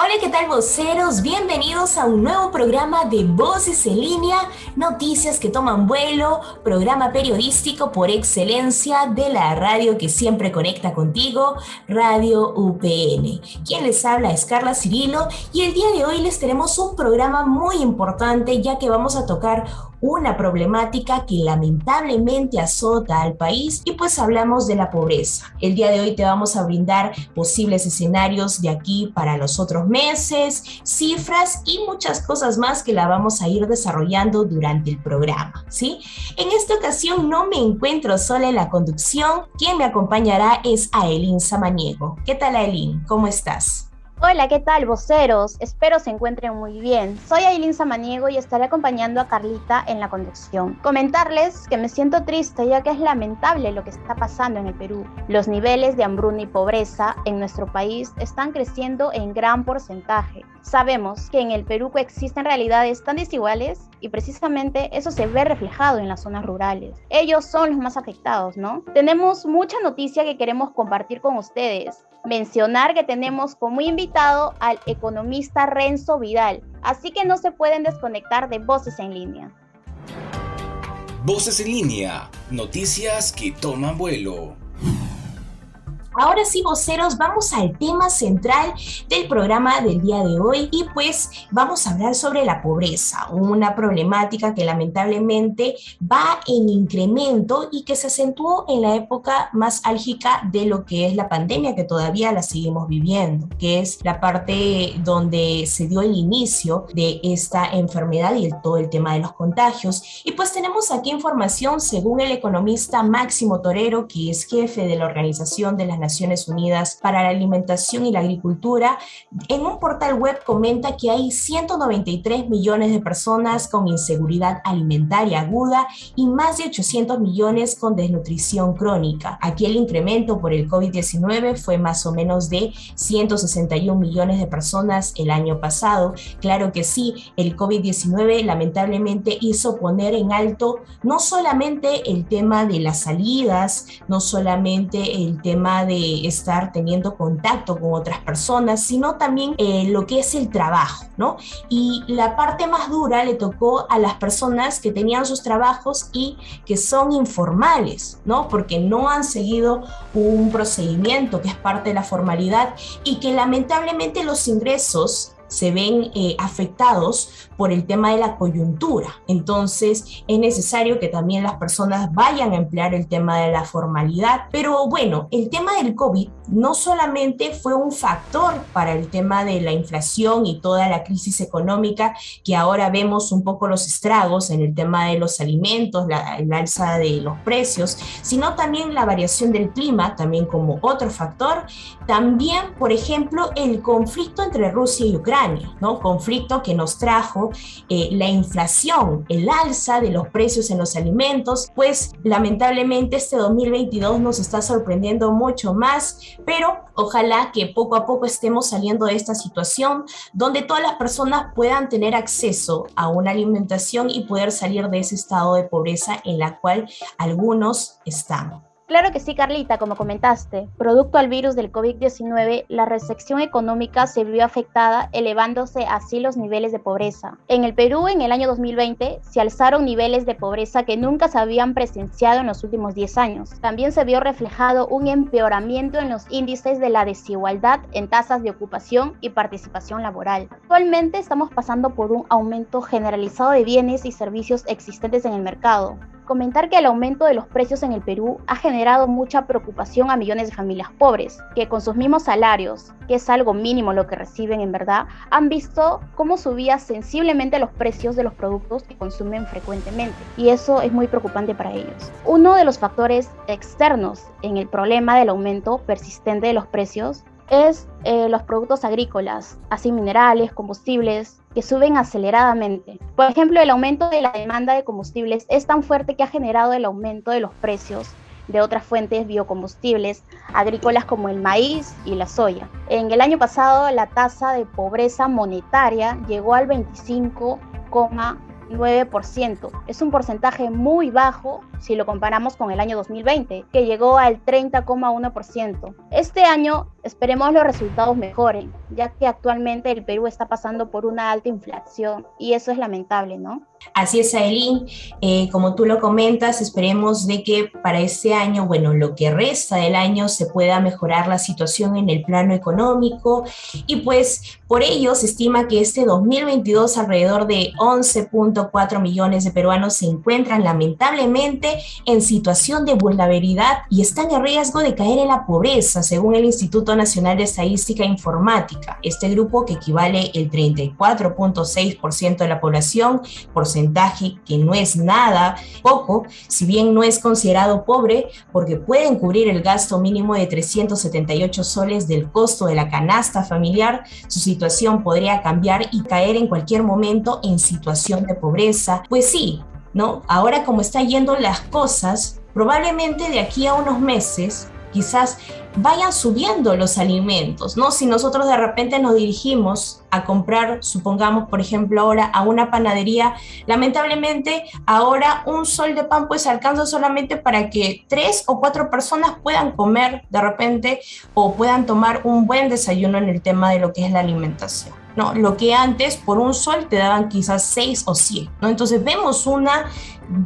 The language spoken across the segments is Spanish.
Hola, ¿qué tal voceros? Bienvenidos a un nuevo programa de Voces en línea, noticias que toman vuelo, programa periodístico por excelencia de la radio que siempre conecta contigo, Radio UPN. Quien les habla es Carla Cirilo y el día de hoy les tenemos un programa muy importante ya que vamos a tocar una problemática que lamentablemente azota al país y pues hablamos de la pobreza. El día de hoy te vamos a brindar posibles escenarios de aquí para los otros meses, cifras y muchas cosas más que la vamos a ir desarrollando durante el programa, ¿sí? En esta ocasión no me encuentro sola en la conducción, quien me acompañará es Aelín Samaniego. ¿Qué tal Aelín? ¿Cómo estás? Hola, ¿qué tal, voceros? Espero se encuentren muy bien. Soy Aileen Samaniego y estaré acompañando a Carlita en la conducción. Comentarles que me siento triste ya que es lamentable lo que está pasando en el Perú. Los niveles de hambruna y pobreza en nuestro país están creciendo en gran porcentaje. Sabemos que en el Perú coexisten realidades tan desiguales y precisamente eso se ve reflejado en las zonas rurales. Ellos son los más afectados, ¿no? Tenemos mucha noticia que queremos compartir con ustedes. Mencionar que tenemos como invitado al economista Renzo Vidal, así que no se pueden desconectar de Voces en línea. Voces en línea, noticias que toman vuelo. Ahora sí, voceros, vamos al tema central del programa del día de hoy y pues vamos a hablar sobre la pobreza, una problemática que lamentablemente va en incremento y que se acentuó en la época más álgica de lo que es la pandemia, que todavía la seguimos viviendo, que es la parte donde se dio el inicio de esta enfermedad y todo el tema de los contagios. Y pues tenemos aquí información según el economista Máximo Torero, que es jefe de la Organización de las Naciones Unidas para la Alimentación y la Agricultura, en un portal web comenta que hay 193 millones de personas con inseguridad alimentaria aguda y más de 800 millones con desnutrición crónica. Aquí el incremento por el COVID-19 fue más o menos de 161 millones de personas el año pasado. Claro que sí, el COVID-19 lamentablemente hizo poner en alto no solamente el tema de las salidas, no solamente el tema de estar teniendo contacto con otras personas, sino también eh, lo que es el trabajo, ¿no? Y la parte más dura le tocó a las personas que tenían sus trabajos y que son informales, ¿no? Porque no han seguido un procedimiento que es parte de la formalidad y que lamentablemente los ingresos se ven eh, afectados por el tema de la coyuntura. Entonces es necesario que también las personas vayan a emplear el tema de la formalidad. Pero bueno, el tema del COVID no solamente fue un factor para el tema de la inflación y toda la crisis económica que ahora vemos un poco los estragos en el tema de los alimentos, la, el alza de los precios, sino también la variación del clima, también como otro factor. También, por ejemplo, el conflicto entre Rusia y Ucrania, ¿no? Conflicto que nos trajo eh, la inflación, el alza de los precios en los alimentos, pues lamentablemente este 2022 nos está sorprendiendo mucho más, pero ojalá que poco a poco estemos saliendo de esta situación donde todas las personas puedan tener acceso a una alimentación y poder salir de ese estado de pobreza en la cual algunos estamos. Claro que sí, Carlita, como comentaste. Producto al virus del COVID-19, la recesión económica se vio afectada, elevándose así los niveles de pobreza. En el Perú, en el año 2020, se alzaron niveles de pobreza que nunca se habían presenciado en los últimos 10 años. También se vio reflejado un empeoramiento en los índices de la desigualdad en tasas de ocupación y participación laboral. Actualmente estamos pasando por un aumento generalizado de bienes y servicios existentes en el mercado comentar que el aumento de los precios en el Perú ha generado mucha preocupación a millones de familias pobres, que con sus mismos salarios, que es algo mínimo lo que reciben en verdad, han visto cómo subía sensiblemente los precios de los productos que consumen frecuentemente. Y eso es muy preocupante para ellos. Uno de los factores externos en el problema del aumento persistente de los precios es eh, los productos agrícolas, así minerales, combustibles, que suben aceleradamente. Por ejemplo, el aumento de la demanda de combustibles es tan fuerte que ha generado el aumento de los precios de otras fuentes biocombustibles agrícolas como el maíz y la soya. En el año pasado la tasa de pobreza monetaria llegó al 25,9%. Es un porcentaje muy bajo si lo comparamos con el año 2020, que llegó al 30,1%. Este año esperemos los resultados mejoren, ya que actualmente el Perú está pasando por una alta inflación y eso es lamentable, ¿no? Así es, Ailín. Eh, como tú lo comentas, esperemos de que para este año, bueno, lo que resta del año se pueda mejorar la situación en el plano económico y pues por ello se estima que este 2022 alrededor de 11.4 millones de peruanos se encuentran lamentablemente en situación de vulnerabilidad y están en riesgo de caer en la pobreza, según el Instituto Nacional de Estadística e Informática. Este grupo, que equivale el 34.6% de la población, porcentaje que no es nada poco, si bien no es considerado pobre, porque pueden cubrir el gasto mínimo de 378 soles del costo de la canasta familiar, su situación podría cambiar y caer en cualquier momento en situación de pobreza. Pues sí, ¿no? Ahora como están yendo las cosas, probablemente de aquí a unos meses quizás vayan subiendo los alimentos, ¿no? Si nosotros de repente nos dirigimos a comprar, supongamos, por ejemplo, ahora a una panadería, lamentablemente ahora un sol de pan pues alcanza solamente para que tres o cuatro personas puedan comer de repente o puedan tomar un buen desayuno en el tema de lo que es la alimentación. ¿no? Lo que antes por un sol te daban quizás seis o siete, ¿no? Entonces vemos una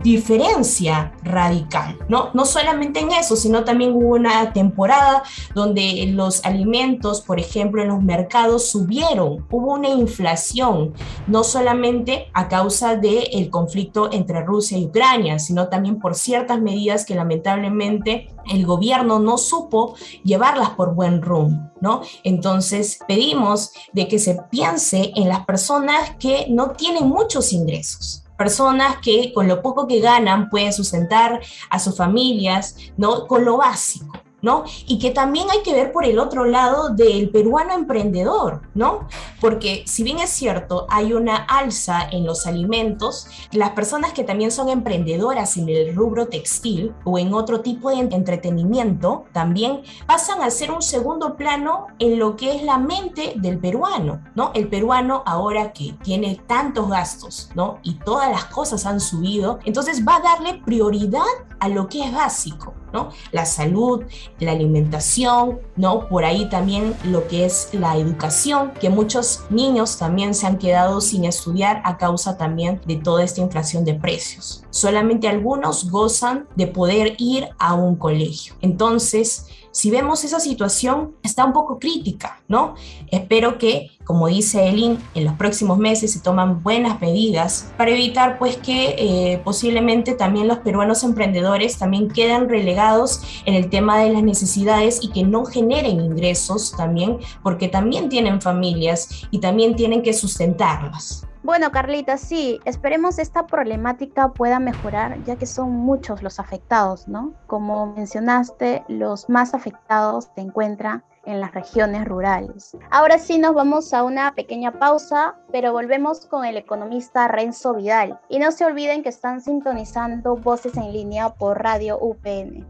diferencia radical, ¿no? No solamente en eso, sino también hubo una temporada donde los alimentos, por ejemplo, en los mercados subieron, hubo una inflación, no solamente a causa del conflicto entre Rusia y Ucrania, sino también por ciertas medidas que lamentablemente el gobierno no supo llevarlas por buen rumbo, ¿no? Entonces pedimos de que se piense en las personas que no tienen muchos ingresos personas que con lo poco que ganan pueden sustentar a sus familias, ¿no? Con lo básico. ¿No? Y que también hay que ver por el otro lado del peruano emprendedor, ¿no? Porque si bien es cierto, hay una alza en los alimentos, las personas que también son emprendedoras en el rubro textil o en otro tipo de entretenimiento, también pasan a ser un segundo plano en lo que es la mente del peruano, ¿no? El peruano ahora que tiene tantos gastos. Y todas las cosas han subido, entonces va a darle prioridad a lo que es básico, ¿no? La salud, la alimentación, ¿no? Por ahí también lo que es la educación, que muchos niños también se han quedado sin estudiar a causa también de toda esta inflación de precios. Solamente algunos gozan de poder ir a un colegio. Entonces, si vemos esa situación, está un poco crítica, ¿no? Espero que, como dice Elin, en los próximos meses se toman buenas medidas para evitar, pues, que eh, posiblemente también los peruanos emprendedores también queden relegados en el tema de las necesidades y que no generen ingresos también, porque también tienen familias y también tienen que sustentarlas. Bueno, Carlita, sí, esperemos esta problemática pueda mejorar, ya que son muchos los afectados, ¿no? Como mencionaste, los más afectados se encuentran en las regiones rurales. Ahora sí nos vamos a una pequeña pausa, pero volvemos con el economista Renzo Vidal. Y no se olviden que están sintonizando Voces en línea por Radio UPN.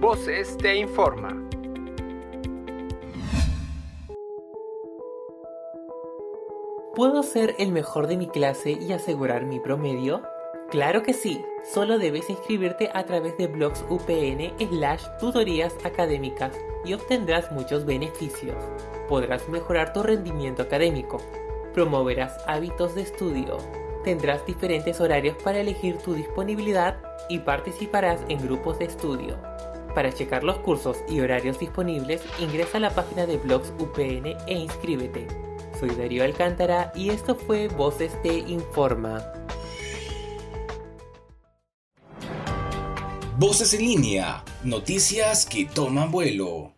Voces te informa. ¿Puedo ser el mejor de mi clase y asegurar mi promedio? Claro que sí, solo debes inscribirte a través de blogs UPN slash tutorías académicas y obtendrás muchos beneficios. Podrás mejorar tu rendimiento académico, promoverás hábitos de estudio, tendrás diferentes horarios para elegir tu disponibilidad y participarás en grupos de estudio. Para checar los cursos y horarios disponibles, ingresa a la página de blogs UPN e inscríbete. Soy Darío Alcántara y esto fue Voces Te Informa. Voces en línea, noticias que toman vuelo.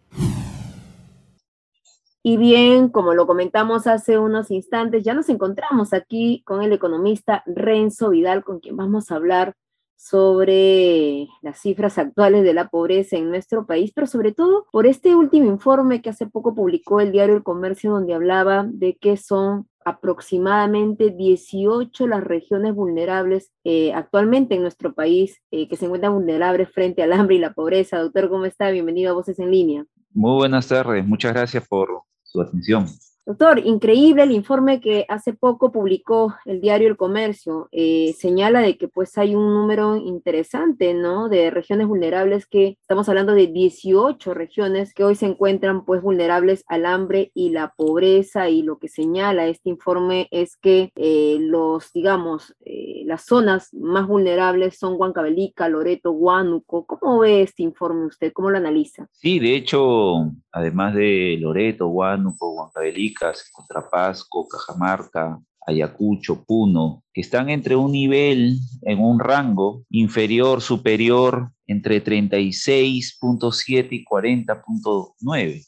Y bien, como lo comentamos hace unos instantes, ya nos encontramos aquí con el economista Renzo Vidal, con quien vamos a hablar sobre las cifras actuales de la pobreza en nuestro país, pero sobre todo por este último informe que hace poco publicó el diario El Comercio, donde hablaba de que son aproximadamente 18 las regiones vulnerables eh, actualmente en nuestro país eh, que se encuentran vulnerables frente al hambre y la pobreza. Doctor, ¿cómo está? Bienvenido a Voces en Línea. Muy buenas tardes, muchas gracias por su atención. Doctor, increíble el informe que hace poco publicó el diario El Comercio. Eh, señala de que pues hay un número interesante, ¿no? De regiones vulnerables que estamos hablando de 18 regiones que hoy se encuentran pues vulnerables al hambre y la pobreza y lo que señala este informe es que eh, los, digamos, eh, las zonas más vulnerables son Huancavelica, Loreto, Huánuco. ¿Cómo ve este informe usted? ¿Cómo lo analiza? Sí, de hecho, además de Loreto, Huánuco, Huancavelica, Contrapasco, Cajamarca, Ayacucho, Puno, que están entre un nivel, en un rango inferior, superior, entre 36.7 y 40.9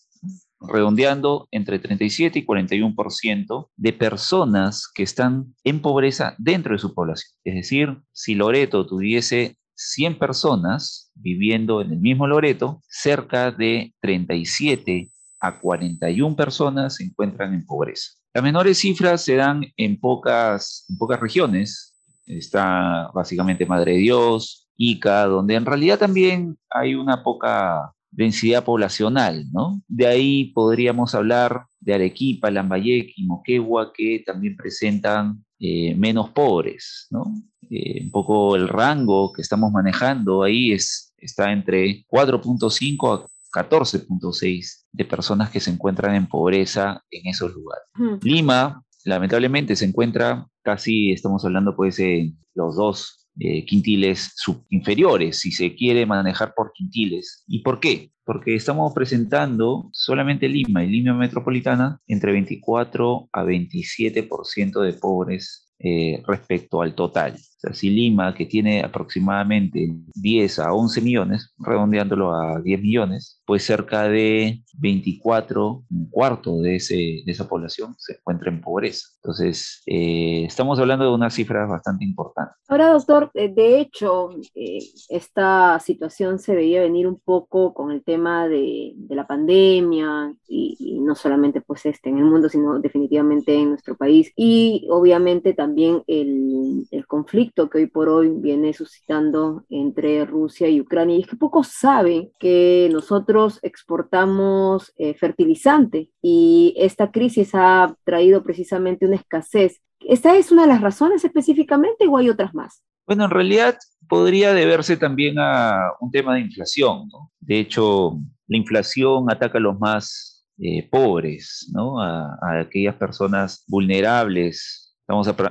redondeando entre 37 y 41% de personas que están en pobreza dentro de su población. Es decir, si Loreto tuviese 100 personas viviendo en el mismo Loreto, cerca de 37 a 41 personas se encuentran en pobreza. Las menores cifras se dan en pocas, en pocas regiones. Está básicamente Madre de Dios, Ica, donde en realidad también hay una poca densidad poblacional, ¿no? De ahí podríamos hablar de Arequipa, Lambayeque y Moquegua, que también presentan eh, menos pobres, ¿no? Eh, un poco el rango que estamos manejando ahí es, está entre 4.5 a 14.6 de personas que se encuentran en pobreza en esos lugares. Lima, lamentablemente, se encuentra casi, estamos hablando pues de los dos eh, quintiles inferiores, si se quiere manejar por quintiles. ¿Y por qué? Porque estamos presentando solamente Lima y Lima Metropolitana entre 24 a 27% de pobres eh, respecto al total. O sea, si Lima, que tiene aproximadamente 10 a 11 millones, redondeándolo a 10 millones, pues cerca de 24, un cuarto de, ese, de esa población se encuentra en pobreza. Entonces, eh, estamos hablando de una cifra bastante importante. Ahora, doctor, eh, de hecho, esta situación se veía venir un poco con el tema de, de la pandemia y, y, no solamente pues este en el mundo, sino definitivamente en nuestro país y obviamente también también el, el, conflicto que hoy por hoy viene suscitando entre Rusia y Ucrania. Y es que pocos saben que nosotros exportamos eh, fertilizante y esta crisis ha traído precisamente una escasez. ¿Esta es una de las razones específicamente o hay otras más? Bueno, en realidad podría deberse también a un tema de inflación. ¿no? De hecho, la inflación ataca a los más eh, pobres, ¿no? a, a aquellas personas vulnerables Estamos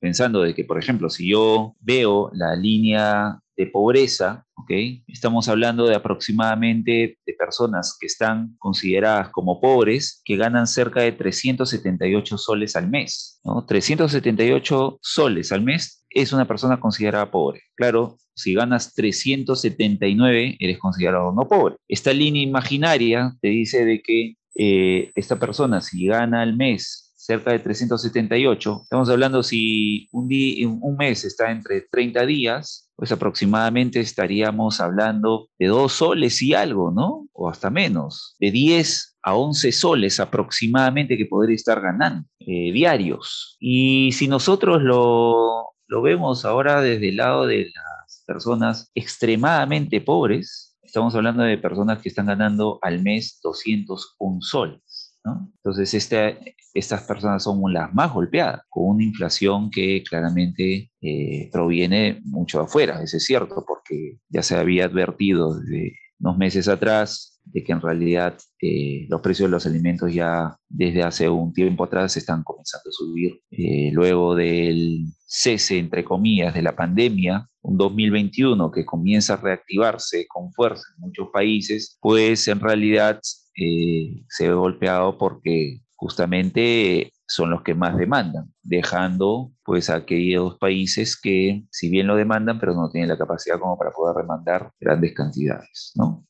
pensando de que, por ejemplo, si yo veo la línea de pobreza, ¿okay? estamos hablando de aproximadamente de personas que están consideradas como pobres, que ganan cerca de 378 soles al mes. ¿no? 378 soles al mes es una persona considerada pobre. Claro, si ganas 379, eres considerado no pobre. Esta línea imaginaria te dice de que eh, esta persona, si gana al mes cerca de 378. Estamos hablando si un, día, un mes está entre 30 días, pues aproximadamente estaríamos hablando de dos soles y algo, ¿no? O hasta menos, de 10 a 11 soles aproximadamente que podría estar ganando eh, diarios. Y si nosotros lo, lo vemos ahora desde el lado de las personas extremadamente pobres, estamos hablando de personas que están ganando al mes 201 soles. Entonces, este, estas personas son las más golpeadas, con una inflación que claramente eh, proviene mucho de afuera, eso es cierto, porque ya se había advertido desde unos meses atrás de que en realidad eh, los precios de los alimentos ya desde hace un tiempo atrás están comenzando a subir. Eh, luego del cese, entre comillas, de la pandemia, un 2021 que comienza a reactivarse con fuerza en muchos países, pues en realidad eh, se ve golpeado porque justamente son los que más demandan, dejando pues a aquellos países que si bien lo demandan, pero no tienen la capacidad como para poder demandar grandes cantidades, ¿no?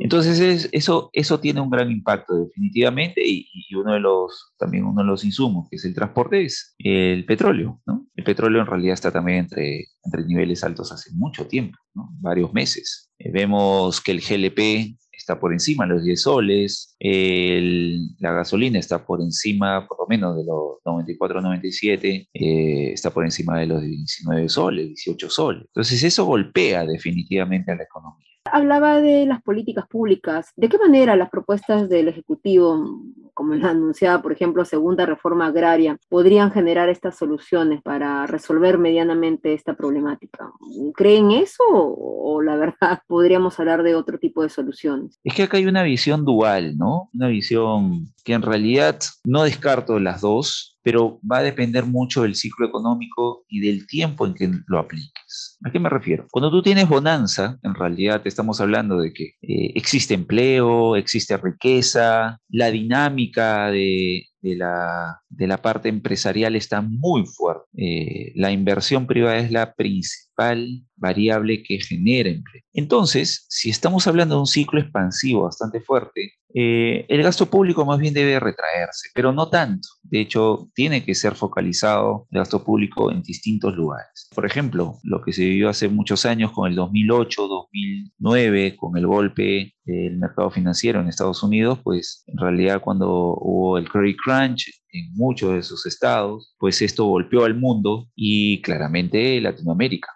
Entonces eso, eso tiene un gran impacto definitivamente y, uno de los, también uno de los insumos que es el transporte es el petróleo, ¿no? El petróleo en realidad está también entre, entre niveles altos hace mucho tiempo, ¿no? Varios meses. Eh, vemos que el GLP está por encima de los 10 soles, la gasolina está por encima, por lo menos de los 94, 97, eh, está por encima de los 19 soles, 18 soles. Entonces eso golpea definitivamente a la economía. Hablaba de las políticas públicas. ¿De qué manera las propuestas del Ejecutivo, como la anunciada, por ejemplo, segunda reforma agraria, podrían generar estas soluciones para resolver medianamente esta problemática? ¿Creen eso o, la verdad podríamos hablar de otro tipo de soluciones? Es que acá hay una visión dual, ¿no? Una visión que en realidad no descarto las dos, pero va a depender mucho del ciclo económico y del tiempo en que lo apliques. ¿A qué me refiero? Cuando tú tienes bonanza, en realidad estamos hablando de que eh, existe empleo, existe riqueza, la dinámica de, la, de la parte empresarial está muy fuerte. Eh, la inversión privada es la principal variable que genera empleo. Entonces, si estamos hablando de un ciclo expansivo bastante fuerte, eh, el gasto público más bien debe retraerse, pero no tanto. De hecho, tiene que ser focalizado el gasto público en distintos lugares. Por ejemplo, lo que se vivió hace muchos años con el 2008, 2009, con el golpe del mercado financiero en Estados Unidos, pues en realidad cuando hubo el credit crunch en muchos de sus estados, pues esto golpeó al mundo y claramente Latinoamérica.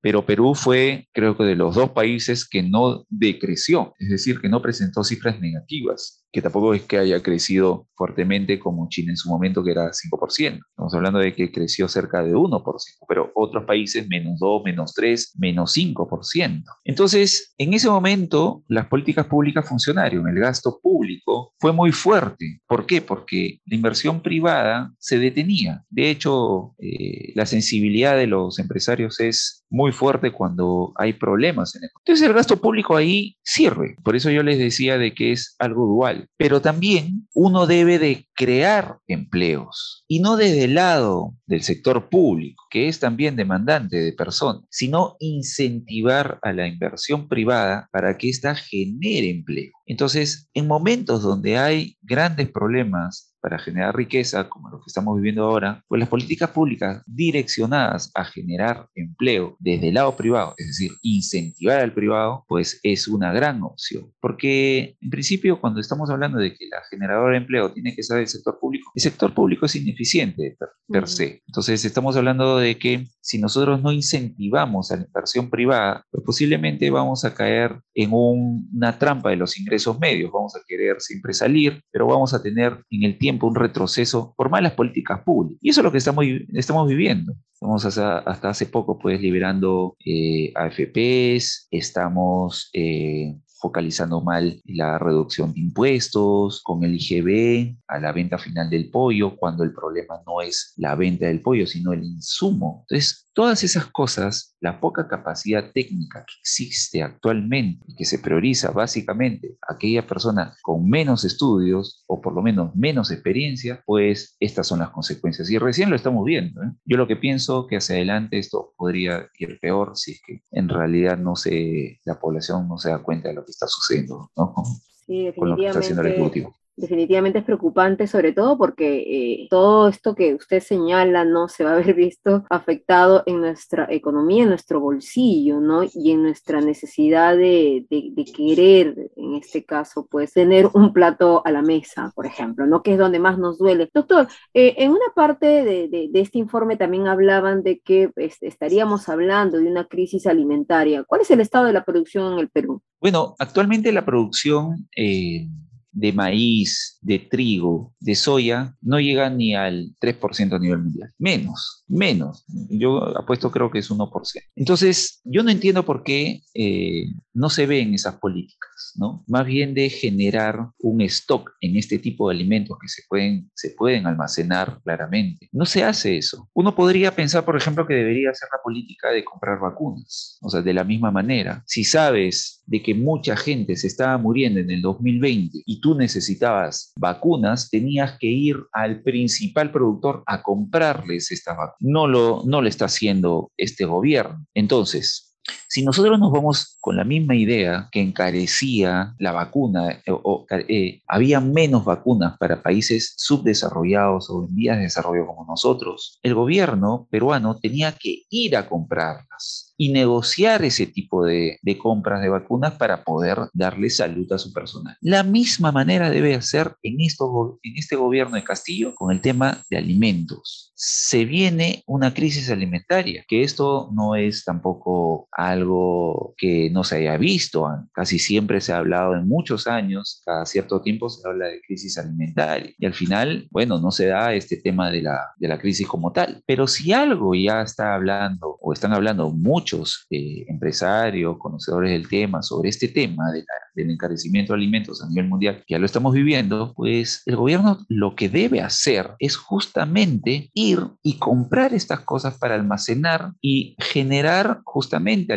Pero Perú fue, creo que, de los dos países que no decreció, es decir, que no presentó cifras negativas que tampoco es que haya crecido fuertemente como China en su momento, que era 5%. Estamos hablando de que creció cerca de 1%, pero otros países menos 2, menos 3, menos 5%. Entonces, en ese momento, las políticas públicas funcionaron, el gasto público fue muy fuerte. ¿Por qué? Porque la inversión privada se detenía. De hecho, eh, la sensibilidad de los empresarios es muy fuerte cuando hay problemas en el Entonces el gasto público ahí sirve. Por eso yo les decía de que es algo dual pero también uno debe de crear empleos y no desde el lado del sector público, que es también demandante de personas, sino incentivar a la inversión privada para que ésta genere empleo. Entonces, en momentos donde hay grandes problemas para generar riqueza, como lo que estamos viviendo ahora, pues las políticas públicas direccionadas a generar empleo desde el lado privado, es decir, incentivar al privado, pues es una gran opción. Porque en principio, cuando estamos hablando de que la generadora de empleo tiene que ser el sector público, el sector público es ineficiente per, se. Entonces, estamos hablando de que si nosotros no incentivamos a la inversión privada, pues posiblemente vamos a caer en una trampa de los ingresos medios. Vamos a querer siempre salir, pero vamos a tener en el tiempo un retroceso por malas políticas públicas. Y eso es lo que estamos, estamos viviendo. Estamos hasta, hace poco pues liberando eh, AFPs, estamos eh, focalizando mal la reducción de impuestos, con el IGB a la venta final del pollo, cuando el problema no es la venta del pollo, sino el insumo. Entonces, todas esas cosas, la poca capacidad técnica que existe actualmente y que se prioriza básicamente a aquella persona con menos estudios o por lo menos menos experiencia, pues estas son las consecuencias. Y recién lo estamos viendo. ¿eh? Yo lo que pienso que hacia adelante esto podría ir peor si es que en realidad no se, la población no se da cuenta de lo que está sucediendo ¿no? con, sí, con lo que está haciendo el Ejecutivo definitivamente es preocupante, sobre todo porque eh, todo esto que usted señala, ¿no? Se va a ver visto afectado en nuestra economía, en nuestro bolsillo, ¿no? Y en nuestra necesidad de, de, querer, en este caso, pues, tener un plato a la mesa, por ejemplo, ¿no? Que es donde más nos duele. Doctor, eh, en una parte de, de, este informe también hablaban de que pues, estaríamos hablando de una crisis alimentaria. ¿Cuál es el estado de la producción en el Perú? Bueno, actualmente la producción eh, de maíz, de trigo, de soya, no llega ni al 3% a nivel mundial. Menos, menos. Yo apuesto creo que es 1%. Entonces, yo no entiendo por qué eh, no se ven esas políticas. ¿no? Más bien de generar un stock en este tipo de alimentos que se pueden, se pueden almacenar claramente. No se hace eso. Uno podría pensar, por ejemplo, que debería ser la política de comprar vacunas. O sea, de la misma manera, si sabes de que mucha gente se estaba muriendo en el 2020 y tú necesitabas vacunas, tenías que ir al principal productor a comprarles estas vacunas. No lo, no lo está haciendo este gobierno. Entonces, si nosotros nos vamos con la misma idea que encarecía la vacuna eh, o, eh, había menos vacunas para países subdesarrollados o en vías de desarrollo como nosotros, el gobierno peruano tenía que ir a comprarlas y negociar ese tipo de, compras de vacunas para poder darle salud a su personal. La misma manera debe hacer en, esto, en este gobierno de Castillo con el tema de alimentos. Se viene una crisis alimentaria, que esto no es tampoco algo que no se haya visto. Casi siempre se ha hablado en muchos años, cada cierto tiempo se habla de crisis alimentaria. Y al final, bueno, no se da este tema de la, de la crisis como tal. Pero si algo ya está hablando o están hablando mucho eh, empresarios, conocedores del tema, sobre este tema del encarecimiento de alimentos a nivel mundial, que ya lo estamos viviendo, pues el gobierno lo que debe hacer es justamente ir y comprar estas cosas para almacenar y generar justamente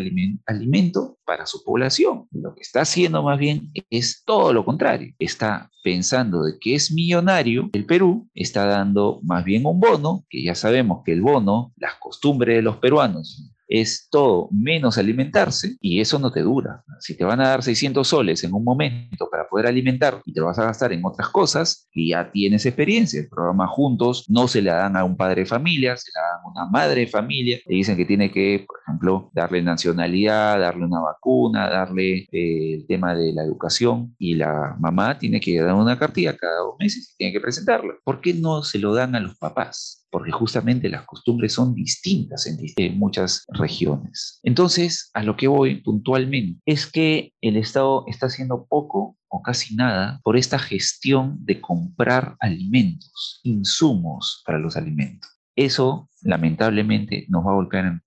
alimento para su población. Lo que está haciendo más bien es todo lo contrario. Está pensando de que es millonario, el Perú está dando más bien un bono, que ya sabemos que el bono, las costumbres de los peruanos, es todo menos alimentarse y eso no te dura. Si te van a dar 600 soles en un momento para poder alimentar y te lo vas a gastar en otras cosas, y ya tienes experiencia, el programa Juntos no se le dan a un padre de familia, se le dan a una madre de familia, le dicen que tiene que, por ejemplo, darle nacionalidad, darle una vacuna, darle eh, el tema de la educación y la mamá tiene que dar una cartilla cada dos meses y tiene que presentarla. ¿Por qué no se lo dan a los papás? Porque justamente las costumbres son distintas en, muchas regiones. Entonces, a lo que voy puntualmente es que el Estado está haciendo poco o casi nada por esta gestión de comprar alimentos, insumos para los alimentos. Eso lamentablemente nos va a golpear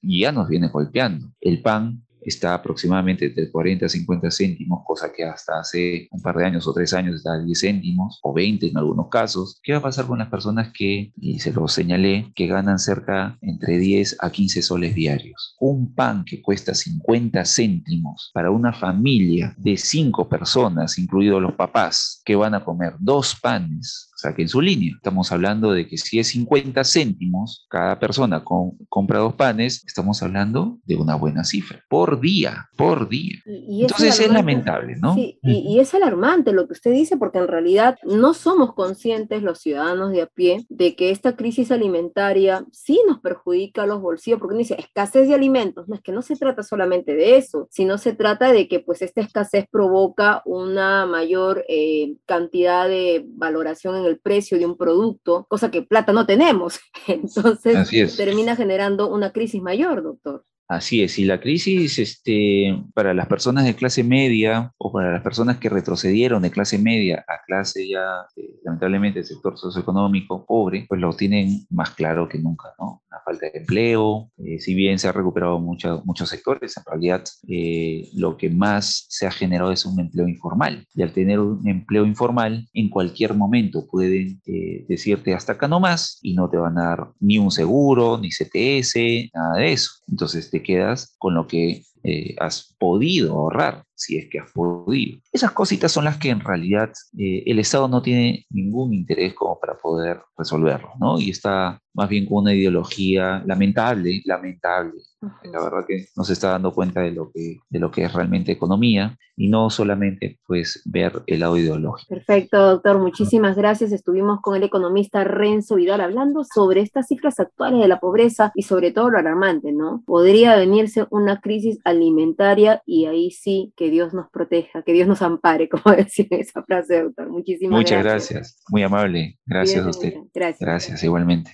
y ya nos viene golpeando. El pan está aproximadamente entre 40 a 50 céntimos, cosa que hasta hace un par de años o tres años está a 10 céntimos o 20 en algunos casos. ¿Qué va a pasar con las personas que, y se lo señalé, que ganan cerca entre 10 a 15 soles diarios? Un pan que cuesta 50 céntimos para una familia de 5 personas, incluidos los papás, que van a comer dos panes saquen su línea. Estamos hablando de que si es 50 céntimos cada persona compra dos panes, estamos hablando de una buena cifra. Por día, por día. Entonces es, lamentable, ¿no? Sí, y, es alarmante lo que usted dice, porque en realidad no somos conscientes los ciudadanos de a pie de que esta crisis alimentaria sí nos perjudica a los bolsillos, porque uno dice escasez de alimentos. No es que no se trata solamente de eso, sino se trata de que pues esta escasez provoca una mayor eh, cantidad de valoración en el el precio de un producto, cosa que plata no tenemos. Entonces termina generando una crisis mayor, doctor. Así es, y la crisis este, para las personas de clase media o para las personas que retrocedieron de clase media a clase ya, eh, lamentablemente, el sector socioeconómico pobre, pues lo tienen más claro que nunca, ¿no? La falta de empleo, eh, si bien se ha recuperado mucho, muchos sectores, en realidad eh, lo que más se ha generado es un empleo informal. Y al tener un empleo informal, en cualquier momento pueden decirte hasta acá no más y no te van a dar ni un seguro, ni CTS, nada de eso. Entonces te quedas con lo que eh, has podido ahorrar, si es que has podido. Esas cositas son las que en realidad eh, el Estado no tiene ningún interés como para poder resolverlo, ¿no? Y está más bien con una ideología lamentable, lamentable. La verdad que no se está dando cuenta de lo que, de lo que es realmente economía y no solamente pues ver el lado ideológico. Perfecto, doctor. Muchísimas gracias. Estuvimos con el economista Renzo Vidal hablando sobre estas cifras actuales de la pobreza y sobre todo lo alarmante, ¿no? Podría venirse una crisis alimentaria y ahí sí que Dios nos proteja, que Dios nos ampare, como decía esa frase, doctor. Muchísimas Muchas gracias. Muy amable. Gracias a usted. Gracias. Gracias, igualmente.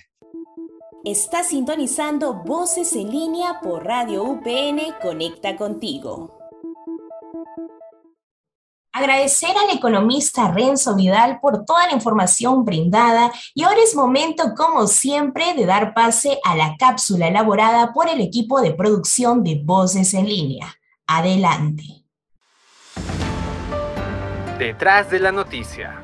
Está sintonizando Voces en línea por Radio UPN Conecta contigo. Agradecer al economista Renzo Vidal por toda la información brindada y ahora es momento, como siempre, de dar pase a la cápsula elaborada por el equipo de producción de Voces en línea. Adelante. Detrás de la noticia.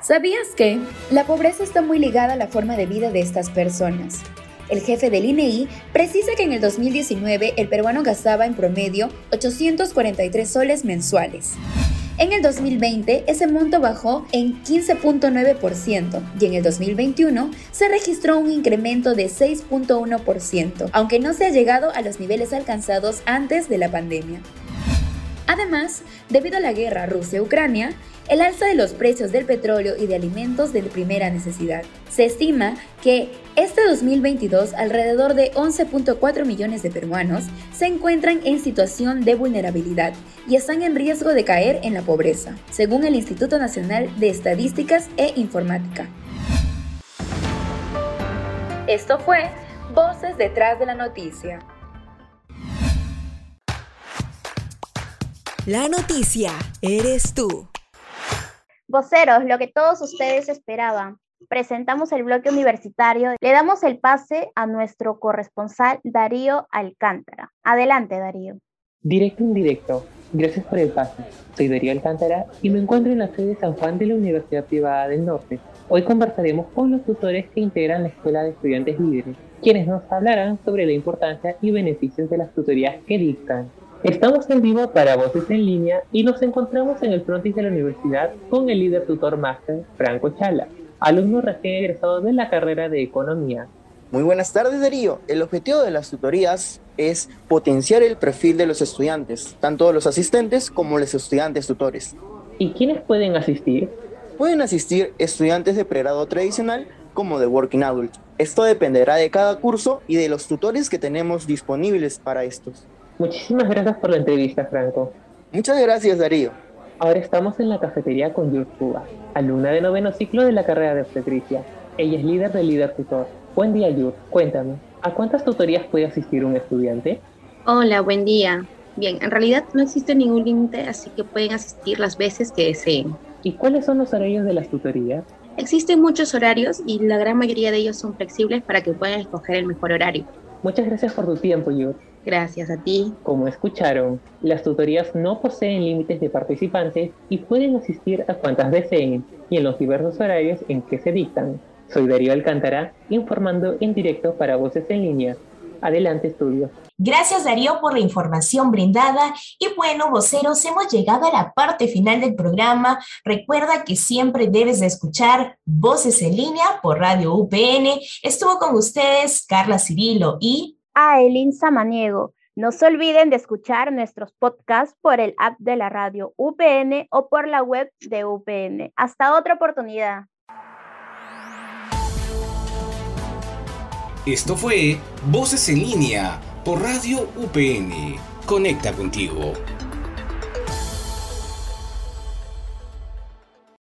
¿Sabías que la pobreza está muy ligada a la forma de vida de estas personas? El jefe del INEI e precisa que en el 2019 el peruano gastaba en promedio 843 soles mensuales. En el 2020 ese monto bajó en 15.9% y en el 2021 se registró un incremento de 6.1%, aunque no se ha llegado a los niveles alcanzados antes de la pandemia. Además, debido a la guerra Rusia-Ucrania, el alza de los precios del petróleo y de alimentos de primera necesidad. Se estima que este 2022 alrededor de 11.4 millones de peruanos se encuentran en situación de vulnerabilidad y están en riesgo de caer en la pobreza, según el Instituto Nacional de Estadísticas e Informática. Esto fue Voces detrás de la noticia. La noticia eres tú. Voceros, lo que todos ustedes esperaban. Presentamos el bloque universitario. Le damos el pase a nuestro corresponsal Darío Alcántara. Adelante, Darío. Directo en directo. Gracias por el pase. Soy Darío Alcántara y me encuentro en la sede de San Juan de la Universidad Privada del Norte. Hoy conversaremos con los tutores que integran la Escuela de Estudiantes Líderes, quienes nos hablarán sobre la importancia y beneficios de las tutorías que dictan. Estamos en vivo para Voces en Línea y nos encontramos en el frontis de la universidad con el líder tutor máster, Franco Chala, alumno recién egresado de la carrera de Economía. Muy buenas tardes, Darío. El objetivo de las tutorías es potenciar el perfil de los estudiantes, tanto los asistentes como los estudiantes tutores. ¿Y quiénes pueden asistir? Pueden asistir estudiantes de pregrado tradicional como de Working Adult. Esto dependerá de cada curso y de los tutores que tenemos disponibles para estos. Muchísimas gracias por la entrevista, Franco. Muchas gracias, Darío. Ahora estamos en la cafetería con Yur Cuba, alumna de noveno ciclo de la carrera de obstetricia. Ella es líder del líder tutor. Buen día, Yur. Cuéntame, ¿a cuántas tutorías puede asistir un estudiante? Hola, buen día. Bien, en realidad no existe ningún límite, así que pueden asistir las veces que deseen. ¿Y cuáles son los horarios de las tutorías? Existen muchos horarios y la gran mayoría de ellos son flexibles para que puedan escoger el mejor horario. Muchas gracias por tu tiempo, Yur. Gracias a ti. Como escucharon, las tutorías no poseen límites de participantes y pueden asistir a cuantas deseen y en los diversos horarios en que se dictan. Soy Darío Alcántara, informando en directo para Voces en Línea. Adelante, estudio. Gracias, Darío, por la información brindada. Y bueno, voceros, hemos llegado a la parte final del programa. Recuerda que siempre debes de escuchar Voces en Línea por Radio UPN. Estuvo con ustedes Carla Cirilo y a Elin Samaniego. No se olviden de escuchar nuestros podcasts por el app de la radio UPN o por la web de UPN. Hasta otra oportunidad. Esto fue Voces en línea por Radio UPN. Conecta contigo.